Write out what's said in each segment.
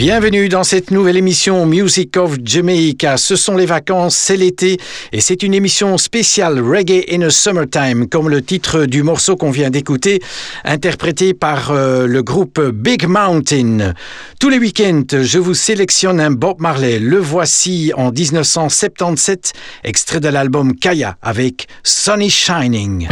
Bienvenue dans cette nouvelle émission Music of Jamaica. Ce sont les vacances, c'est l'été et c'est une émission spéciale Reggae in a Summertime, comme le titre du morceau qu'on vient d'écouter, interprété par euh, le groupe Big Mountain. Tous les week-ends, je vous sélectionne un Bob Marley. Le voici en 1977, extrait de l'album Kaya avec Sunny Shining.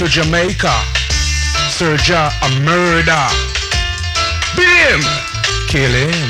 To Jamaica. Serja a murder. Him. Kill him.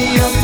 your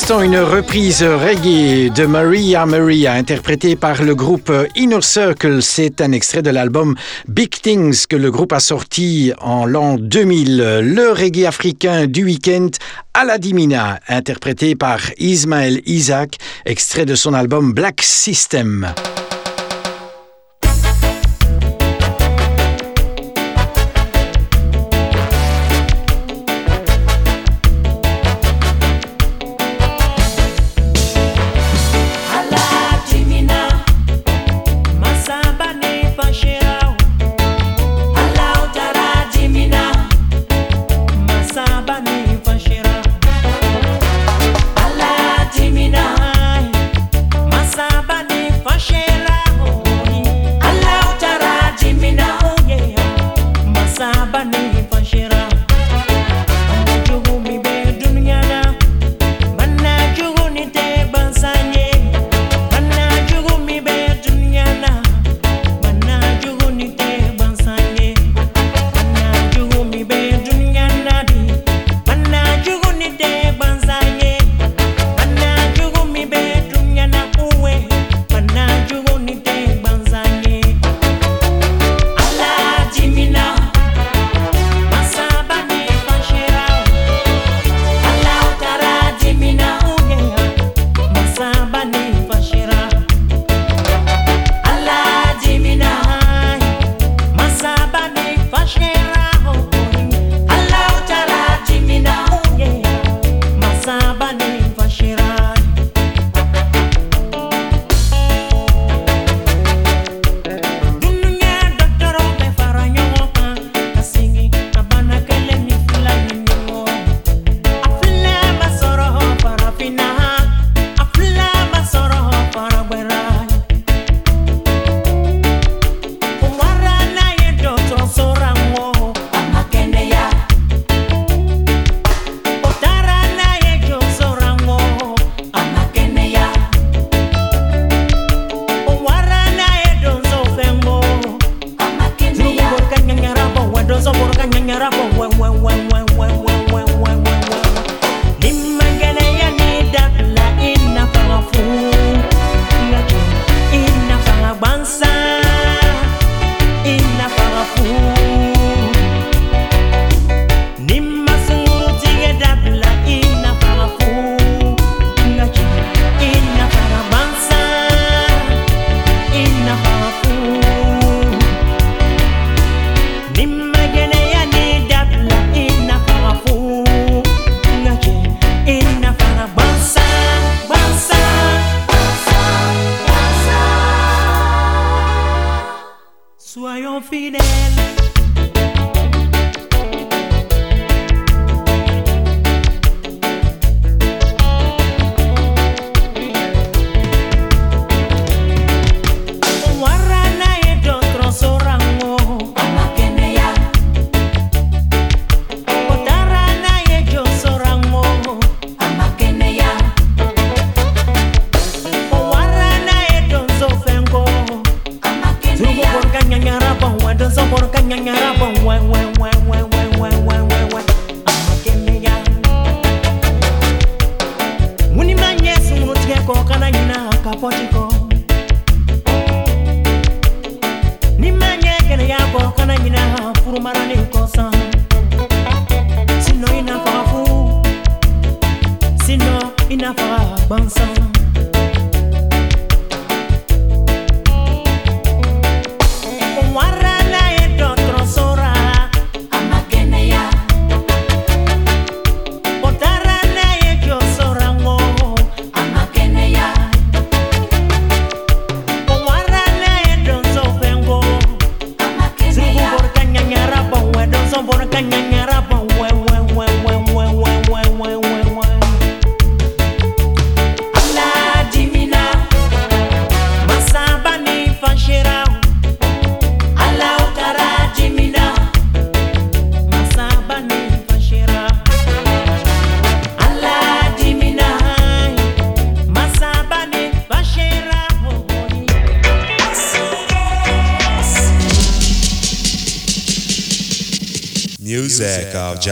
l'instant, une reprise reggae de Maria Maria, interprétée par le groupe Inner Circle. C'est un extrait de l'album Big Things que le groupe a sorti en l'an 2000. Le reggae africain du week-end, Aladimina, interprété par Ismaël Isaac, extrait de son album Black System.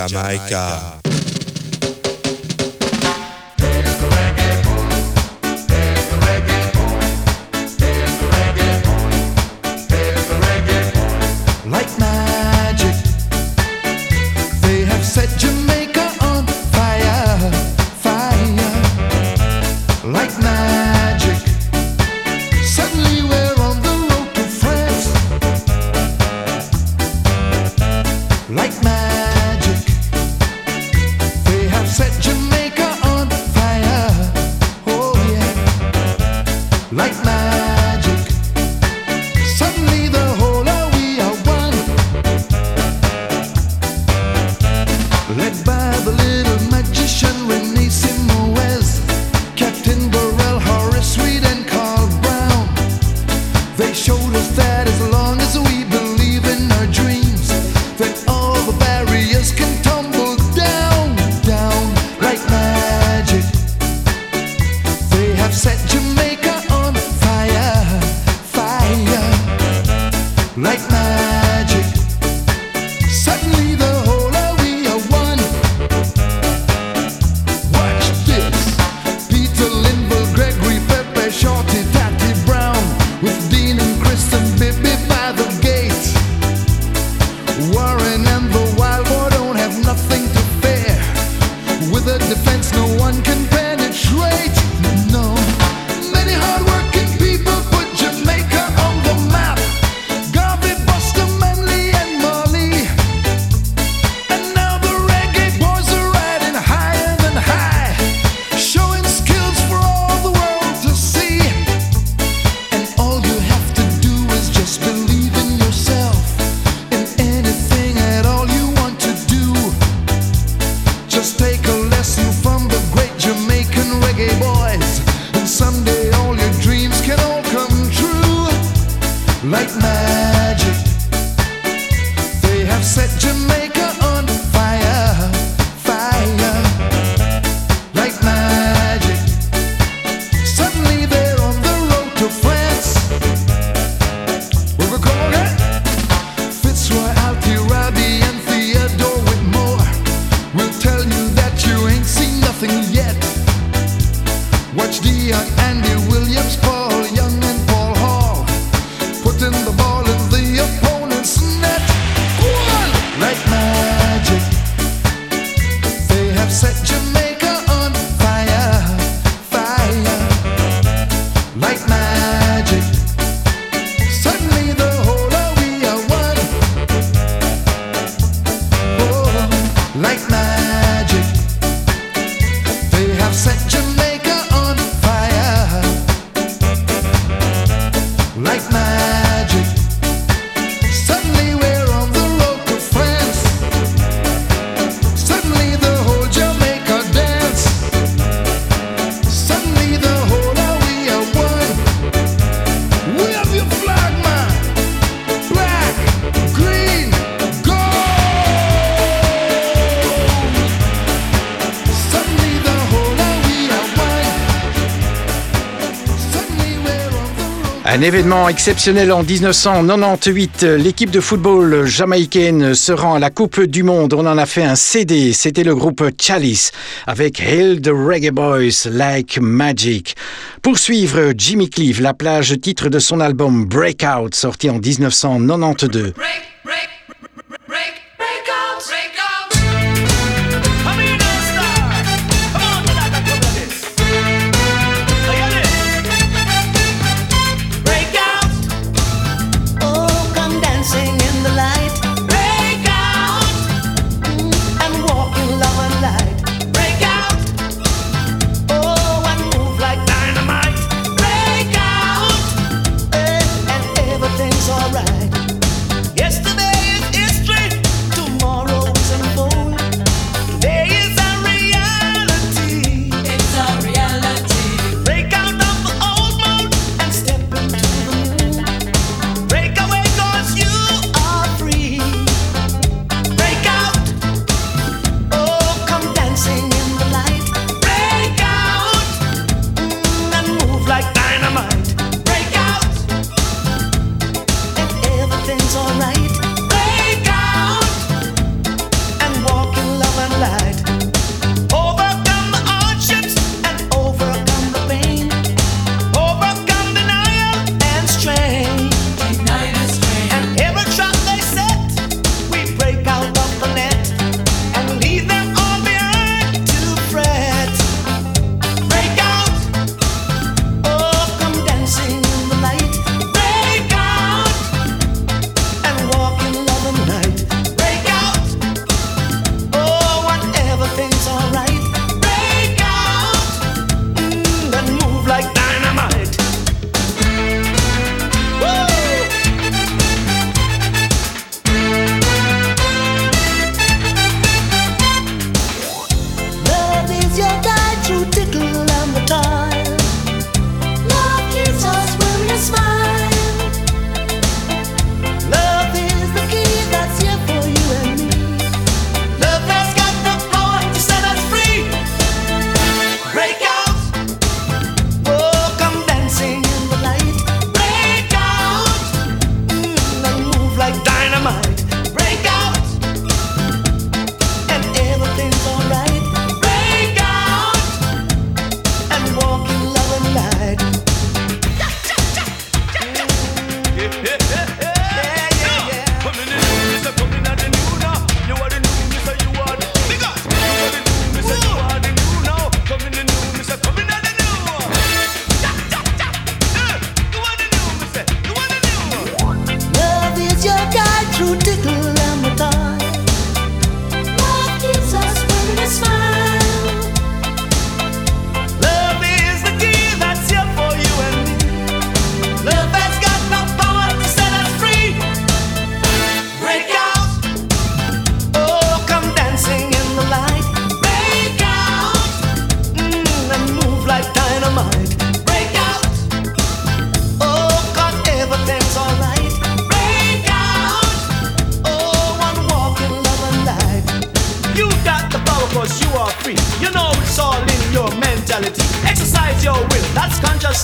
Jamaica. Un événement exceptionnel en 1998, l'équipe de football jamaïcaine se rend à la Coupe du Monde. On en a fait un CD, c'était le groupe Chalice avec Hail the Reggae Boys Like Magic. Pour suivre Jimmy Cliff, la plage titre de son album Breakout sorti en 1992.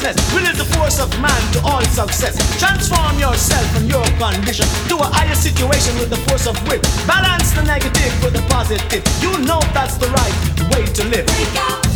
Will is the force of man to all success. Transform yourself and your condition to a higher situation with the force of will. Balance the negative with the positive. You know that's the right way to live.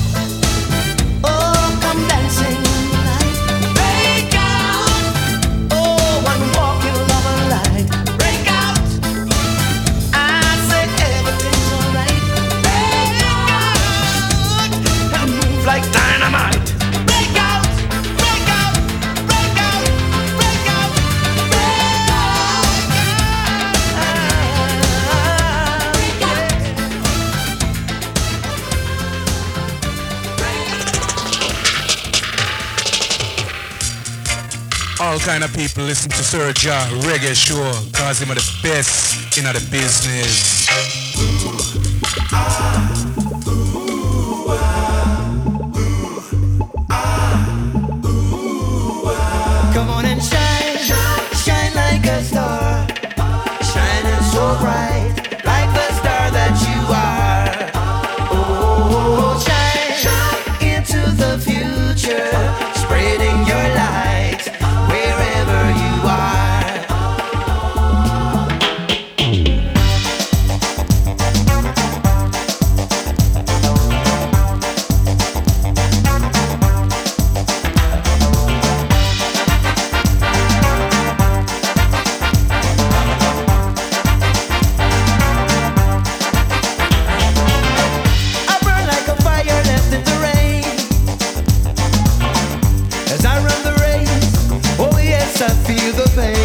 kind of people listen to Sir John Reggae Show, cause him are the best in the business. I feel the pain.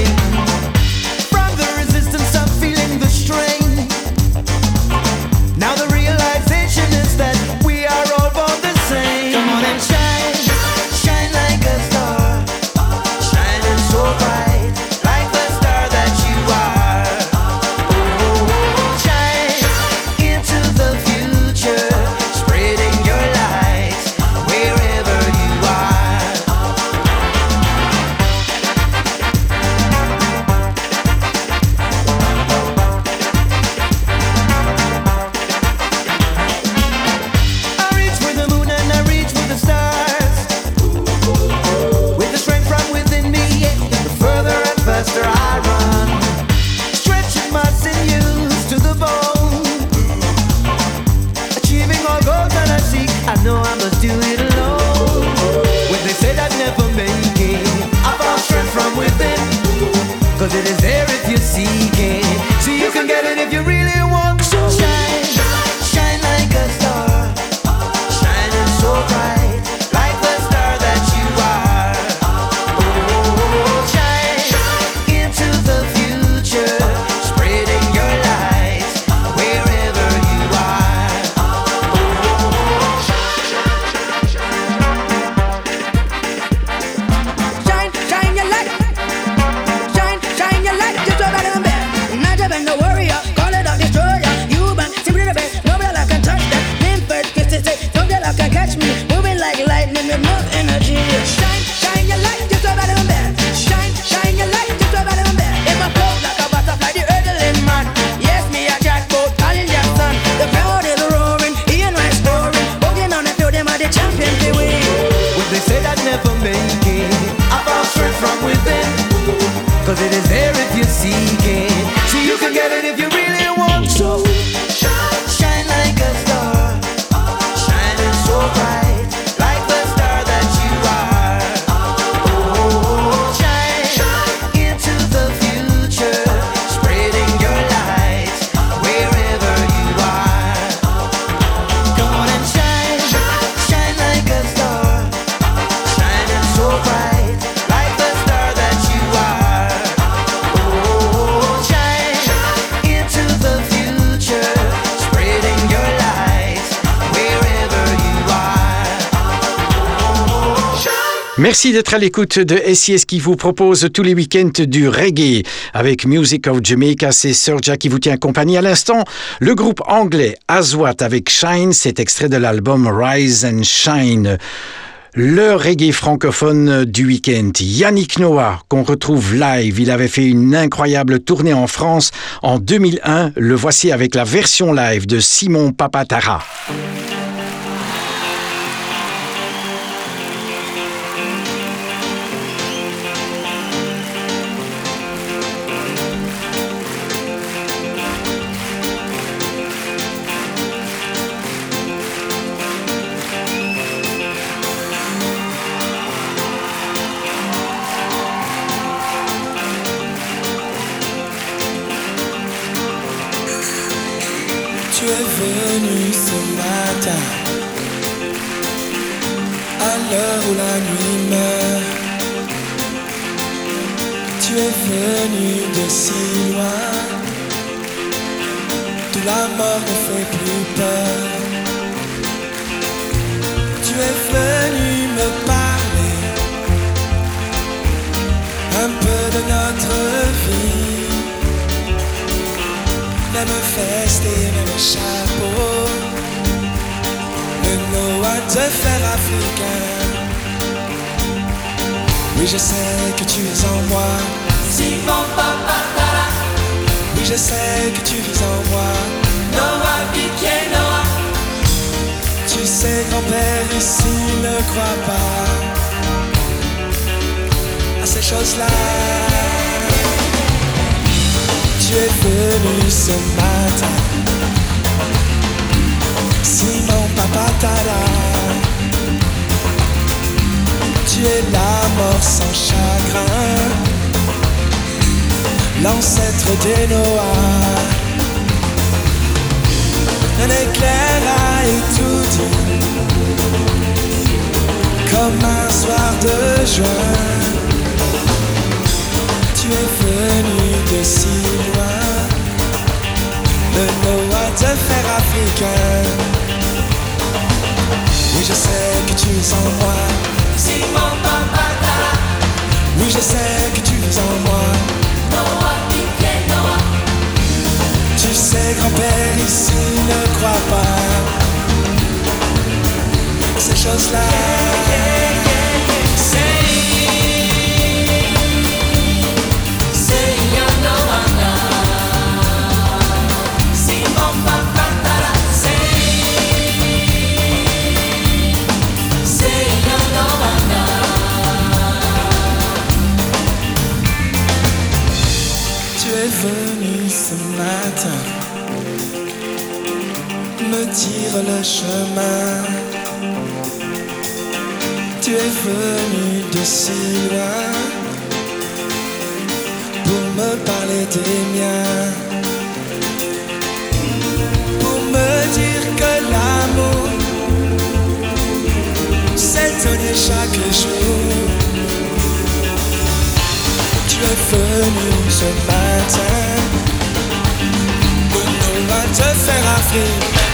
Cause it is there if you seek it. So you can get it if you Merci d'être à l'écoute de SIS qui vous propose tous les week-ends du reggae. Avec Music of Jamaica, c'est Serja qui vous tient compagnie à l'instant. Le groupe anglais Aswat avec Shine, c'est extrait de l'album Rise and Shine le reggae francophone du week-end. Yannick Noah, qu'on retrouve live, il avait fait une incroyable tournée en France en 2001. Le voici avec la version live de Simon Papatara. mort ne fait plus peur. Tu es venu me parler un peu de notre vie. Même veste et même chapeau, le Noah te faire africain. Oui, je sais que tu es en moi. Si mon papa je sais que tu vis en moi. Noah Noah, Tu sais, grand-père, ici ne crois pas à ces choses-là. Tu es venu ce matin, Simon Papatara. Tu es la mort sans chagrin, l'ancêtre des Noah. Un éclair a tout dit Comme un soir de juin. Tu es venu de si loin. Le Noah te faire africain. Oui je sais que tu es en moi. Simon Papa Oui je sais que tu es en moi. Noah, Tu sais grand-père ici ne crois pas. Ces choses-là ce matin me dire le chemin. Tu es venu de si loin pour me parler des miens. Pour me dire que l'amour donné chaque jour. Tu es venu ce matin just sing our sleep.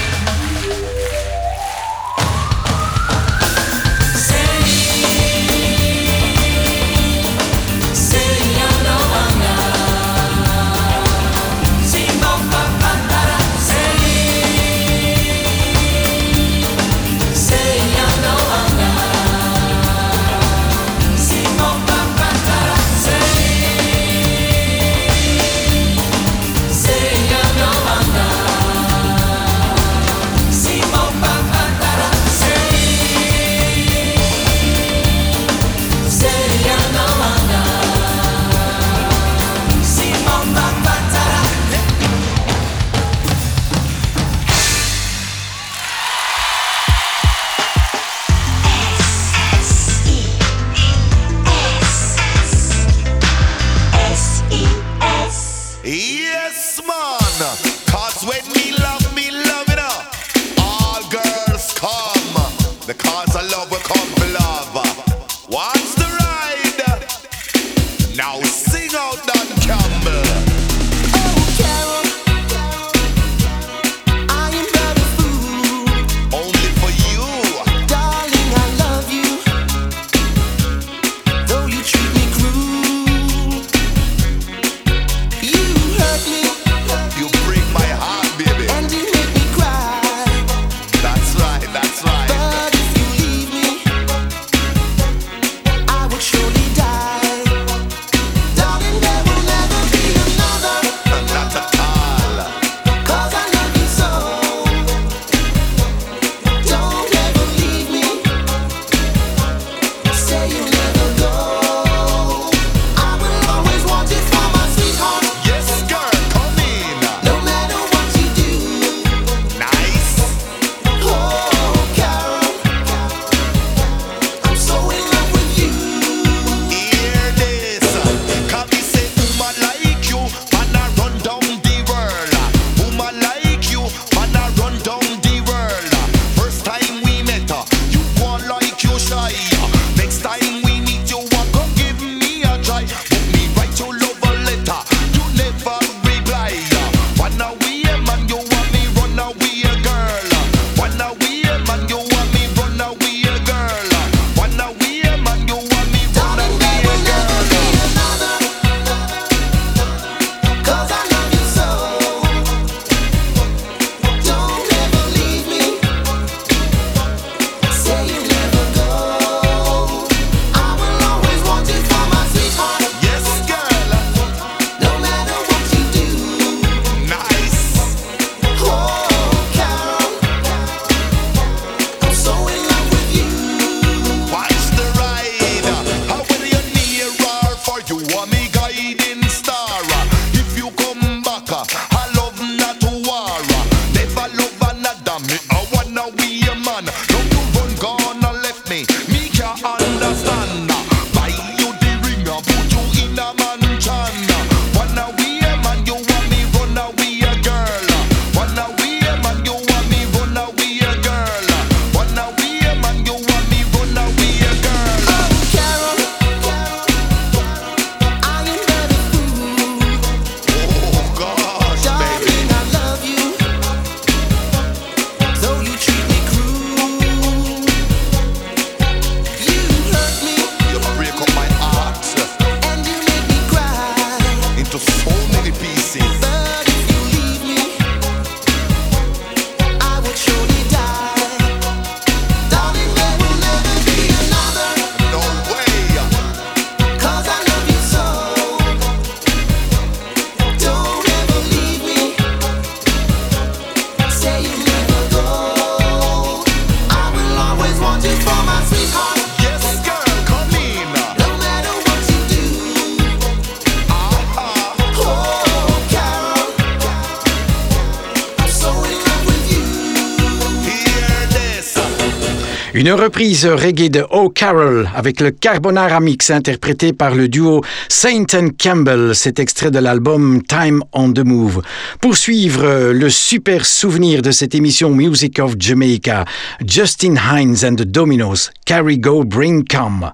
Une reprise reggae de Carol avec le Carbonara Mix interprété par le duo Saint Campbell. Cet extrait de l'album Time on the Move. Pour suivre le super souvenir de cette émission Music of Jamaica, Justin Hines and the Dominoes, Carry Go Bring Come.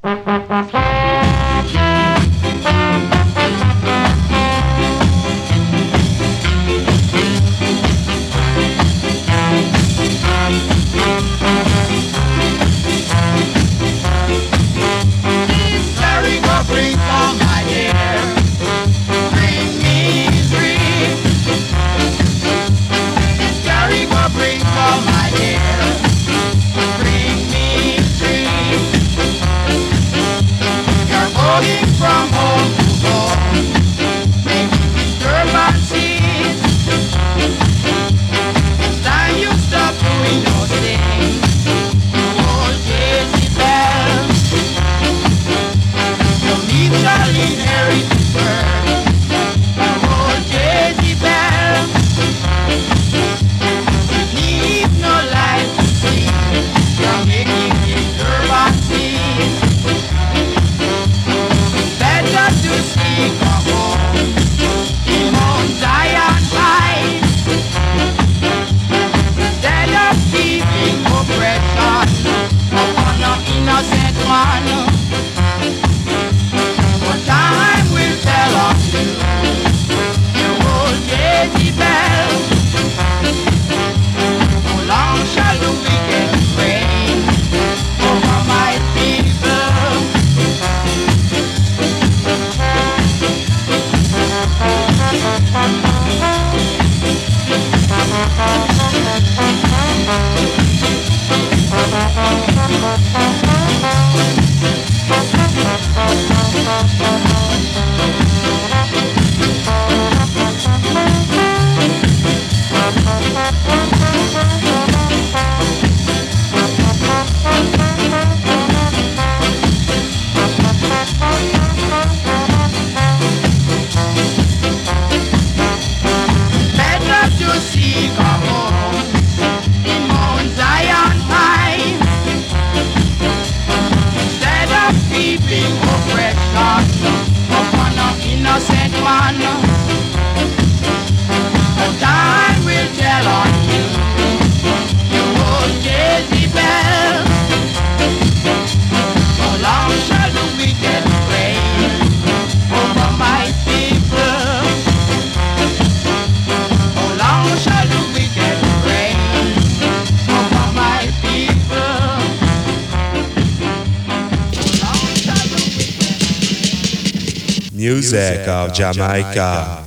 Music of Jamaica.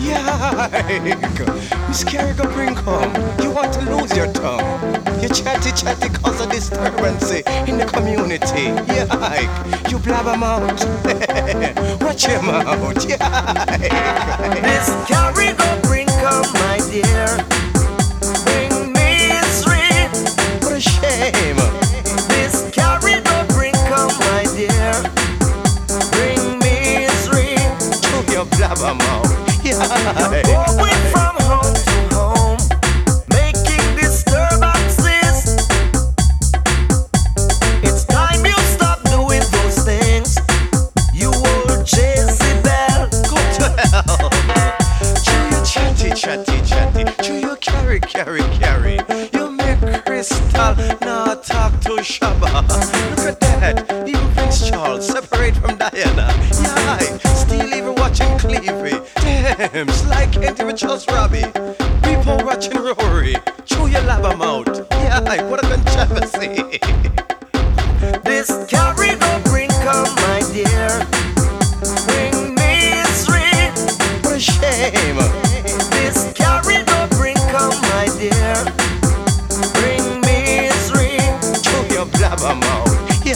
Yeah, Miss Carrigo bring home. You want to lose your tongue. You chatty chatty cause of disturbance in the community. Yeah, you blabber mouth. Watch your mouth. Yeah. Miss Carrigo bring come, my dear. Hey.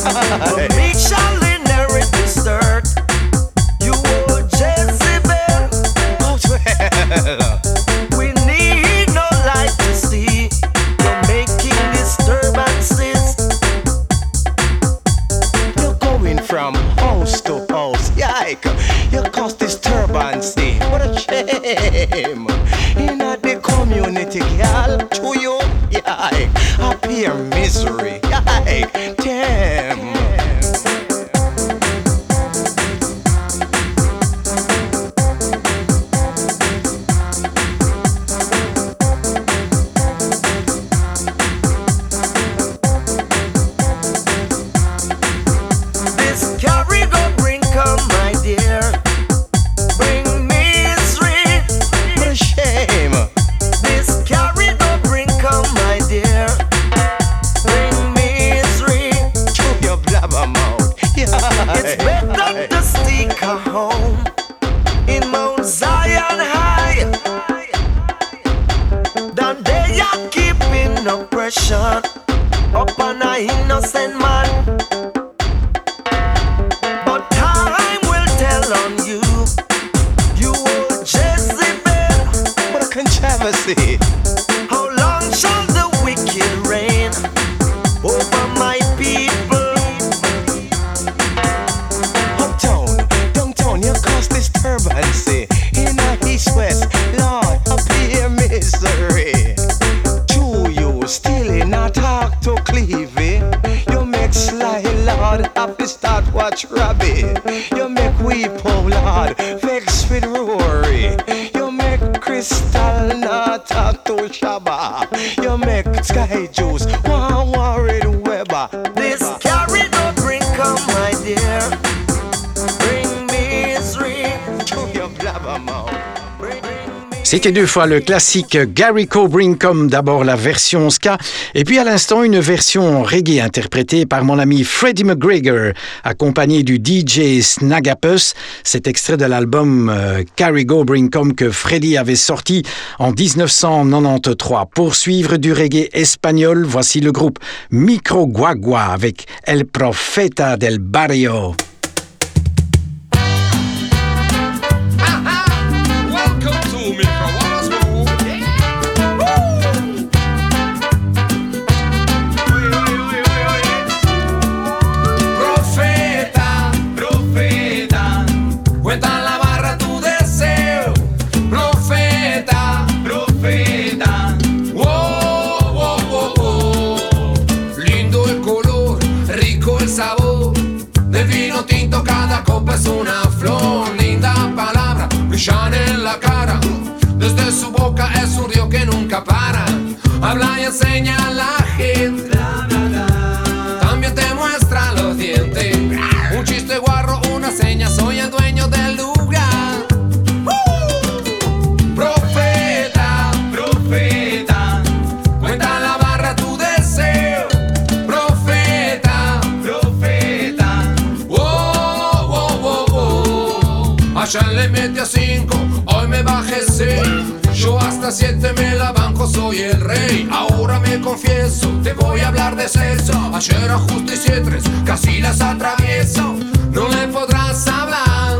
哈哈哈哈哈。Shaba. You make sky juice, one worry. C'était deux fois le classique Gary Cobrinkom, d'abord la version ska, et puis à l'instant une version reggae interprétée par mon ami Freddie McGregor, accompagné du DJ Snagapus. Cet extrait de l'album euh, Gary Cobrinkom que Freddie avait sorti en 1993. Pour suivre du reggae espagnol, voici le groupe Micro Guagua avec El Profeta del Barrio. Habla y enseña a la gente. También te muestra los dientes. Un chiste guarro, una seña, soy el dueño del lugar. Profeta, profeta, cuenta la barra tu deseo. Profeta, profeta, oh, oh, oh, oh. Allá le metí a cinco, hoy me bajé seis. Yo hasta siete me la soy el rey. Ahora me confieso, te voy a hablar de sexo. Ayer ajuste y tres, casi las atravieso. No le podrás hablar.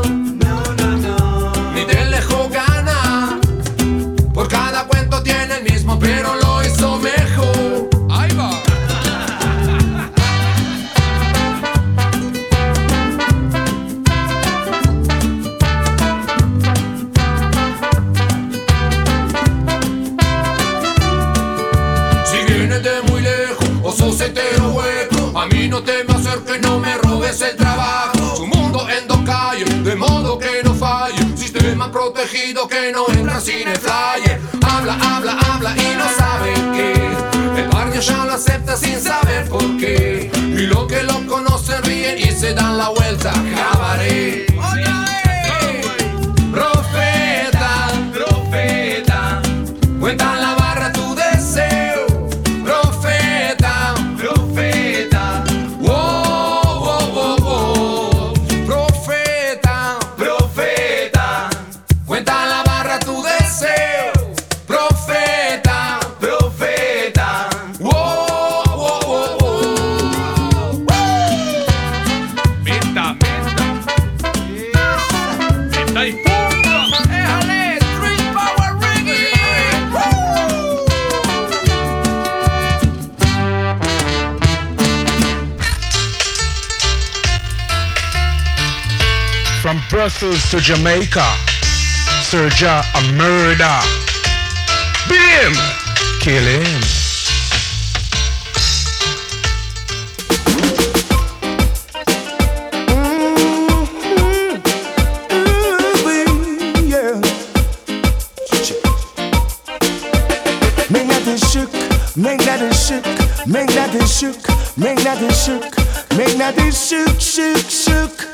Jamaica. Serja a murder. Beat him! Kill him. Make that it shook, make that it shook, make that it shook, make that it shook, shook, shook.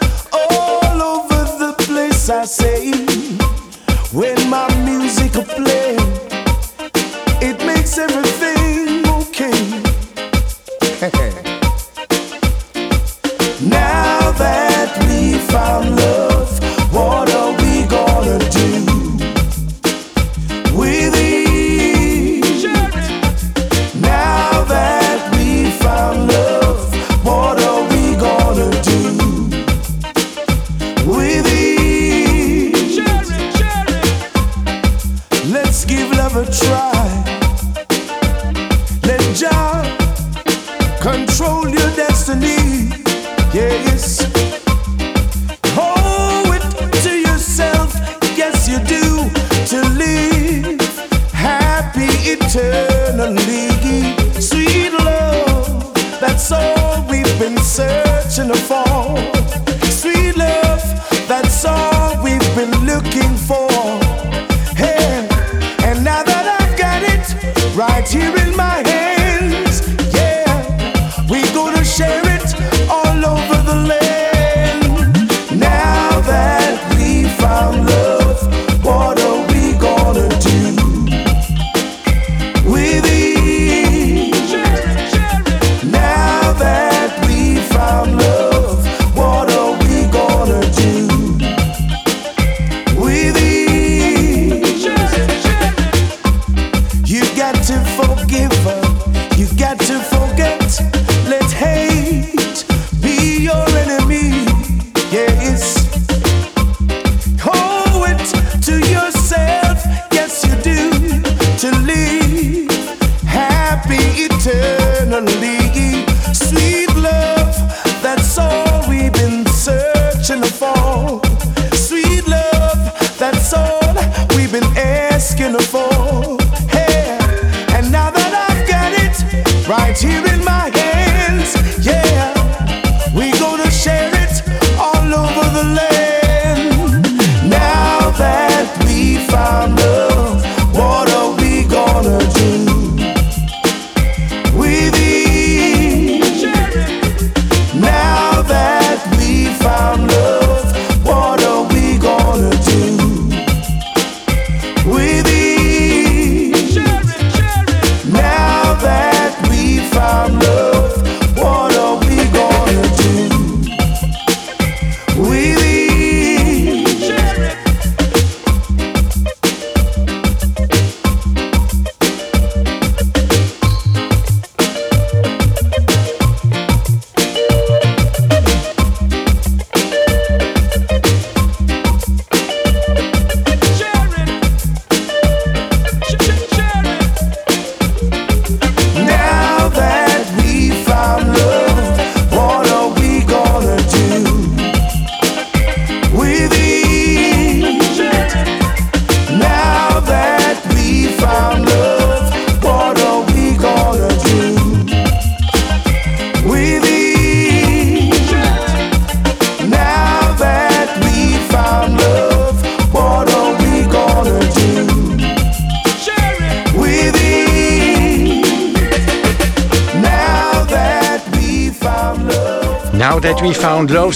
Let's it.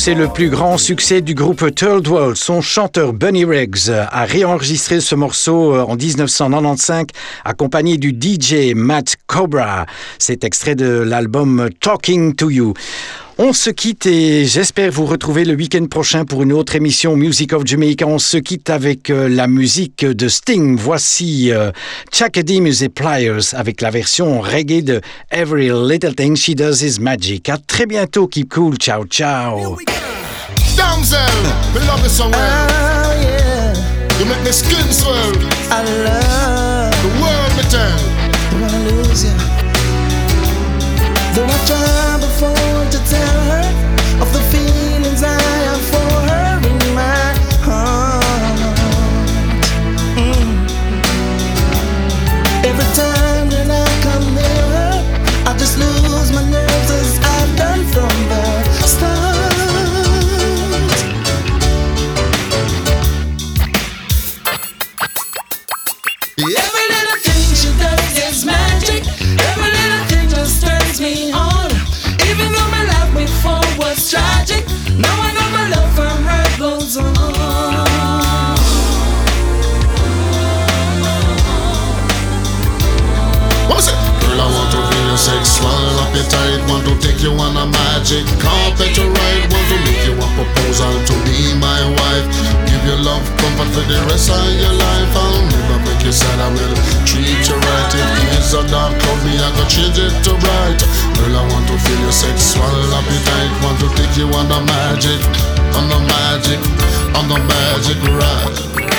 c'est le plus grand succès du groupe Turldwell. Son chanteur Bunny Riggs a réenregistré ce morceau euh, en 1995 accompagné du DJ Matt Cobra. C'est extrait de l'album Talking to You. On se quitte et j'espère vous retrouver le week-end prochain pour une autre émission Music of Jamaica. On se quitte avec euh, la musique de Sting. Voici euh, Chakadee e. Music Pliers avec la version reggae de Every Little Thing She Does Is Magic. À très bientôt, keep cool, ciao ciao. I it? Girl, I want to feel your sex, up your tight. Want to take you on a magic carpet ride. Want to make you a proposal to be my wife. Give you love, comfort for the rest of your life. I'll never you. I will treat you right. If kids are dark, cloud me, I can change it to bright. Girl, I want to feel your sexual appetite. Want to take you on a magic, on a magic, on a magic ride.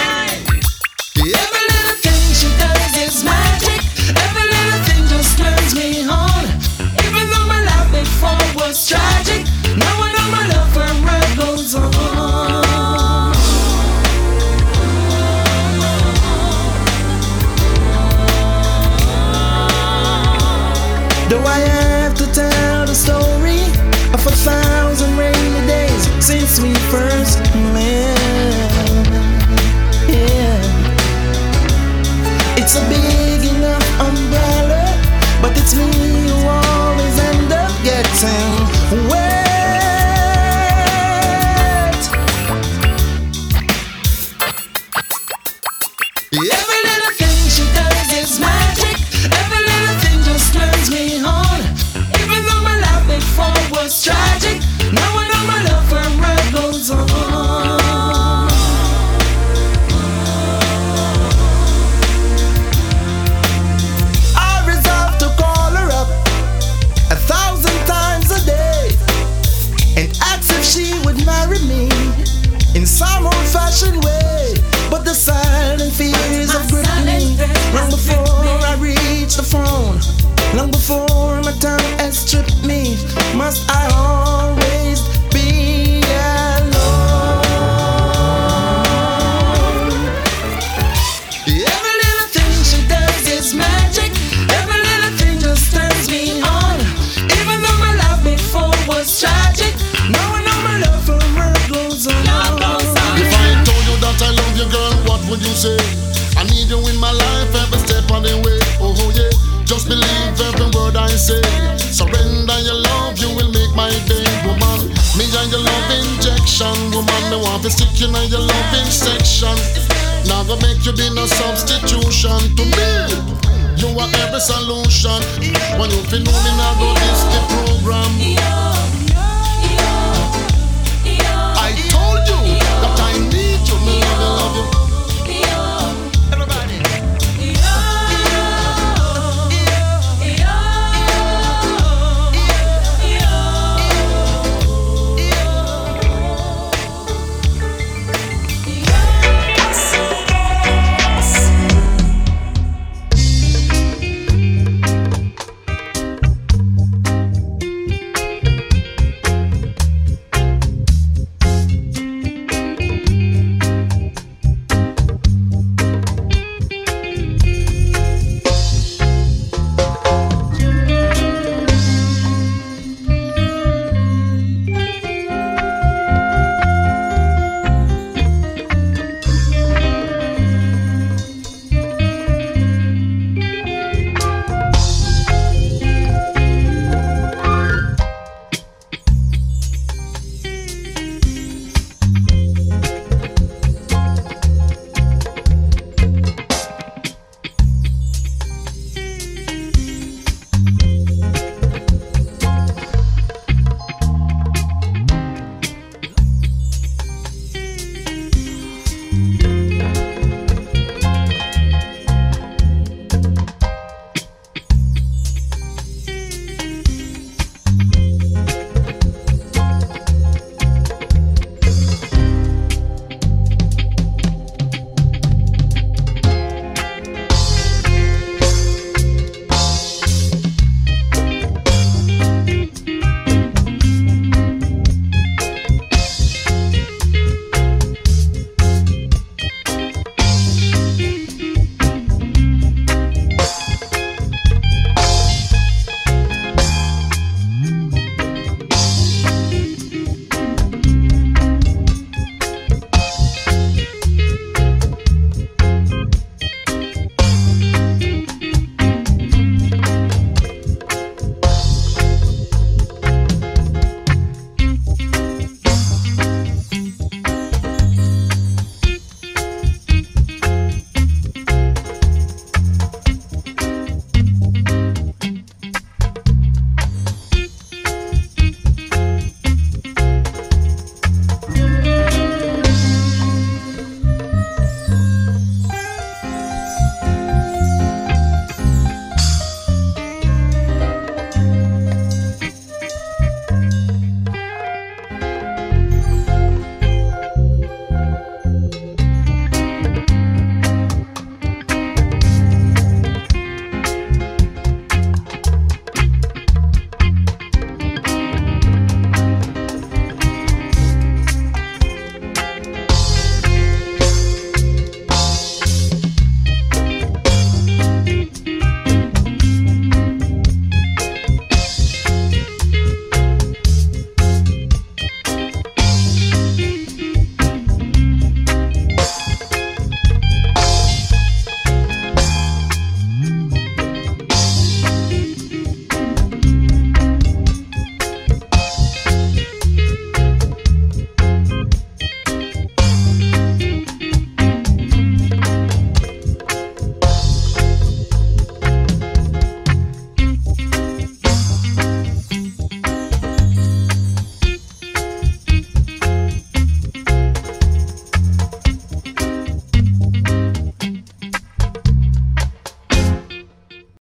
Since we first met? Yeah. It's a big enough umbrella, but it's me who always end up getting injection, woman. Me want to stick you in your loving section. Now go make you be no substitution to me. You are every solution. When you feel me, now go this the program.